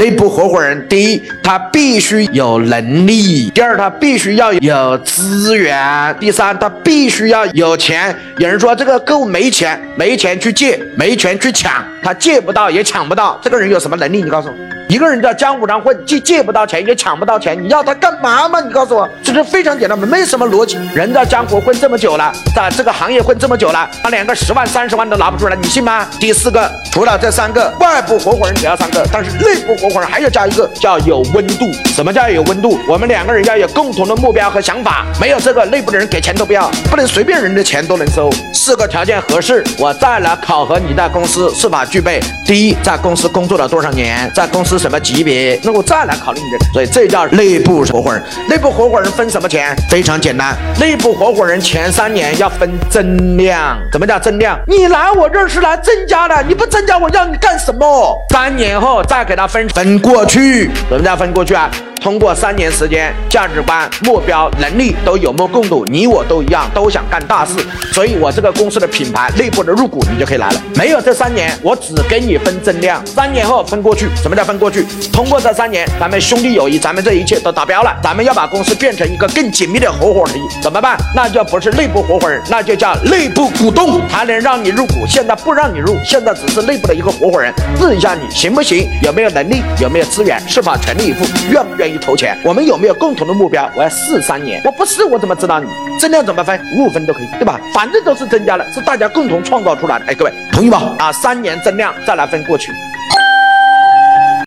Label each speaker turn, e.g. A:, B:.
A: 内部合伙人，第一，他必须有能力；第二，他必须要有资源；第三，他必须要有钱。有人说这个够没钱，没钱去借，没钱去抢，他借不到也抢不到，这个人有什么能力？你告诉我。一个人在江湖上混，既借不到钱，也抢不到钱，你要他干嘛嘛？你告诉我，这是非常简单的，没什么逻辑。人在江湖混这么久了，在这个行业混这么久了，他连个十万、三十万都拿不出来，你信吗？第四个，除了这三个，外部合伙人只要三个，但是内部合伙人还要加一个，叫有温度。什么叫有温度？我们两个人要有共同的目标和想法，没有这个，内部的人给钱都不要，不能随便人的钱都能收。四个条件合适，我再来考核你的公司是否具备。第一，在公司工作了多少年，在公司。什么级别？那我再来考虑你这，所以这叫内部合伙人。内部合伙人分什么钱？非常简单，内部合伙人前三年要分增量。什么叫增量？你来我这儿是来增加的，你不增加，我要你干什么？三年后再给他分分过去。什么叫分过去啊？通过三年时间，价值观、目标、能力都有目共睹，你我都一样，都想干大事，所以我这个公司的品牌、内部的入股，你就可以来了。没有这三年，我只给你分增量，三年后分过去。什么叫分过去？通过这三年，咱们兄弟友谊，咱们这一切都达标了，咱们要把公司变成一个更紧密的合伙人，怎么办？那就不是内部合伙人，那就叫内部股东，他能让你入股。现在不让你入，现在只是内部的一个合伙人，试一下你行不行？有没有能力？有没有资源？是否全力以赴？愿不愿意意？投钱，我们有没有共同的目标？我要试三年，我不试我怎么知道你增量怎么分？五五分都可以，对吧？反正都是增加了，是大家共同创造出来的。哎，各位同意吧？啊，三年增量再来分过去。